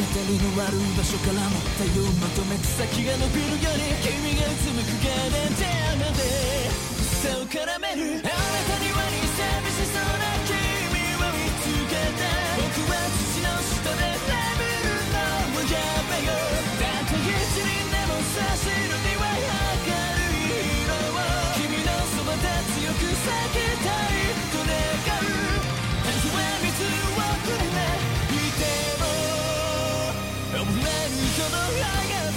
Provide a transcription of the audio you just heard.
光のある場所からも太陽まとめて先が伸びるより君がうつむくガーデンテーマで草を絡める目に届かない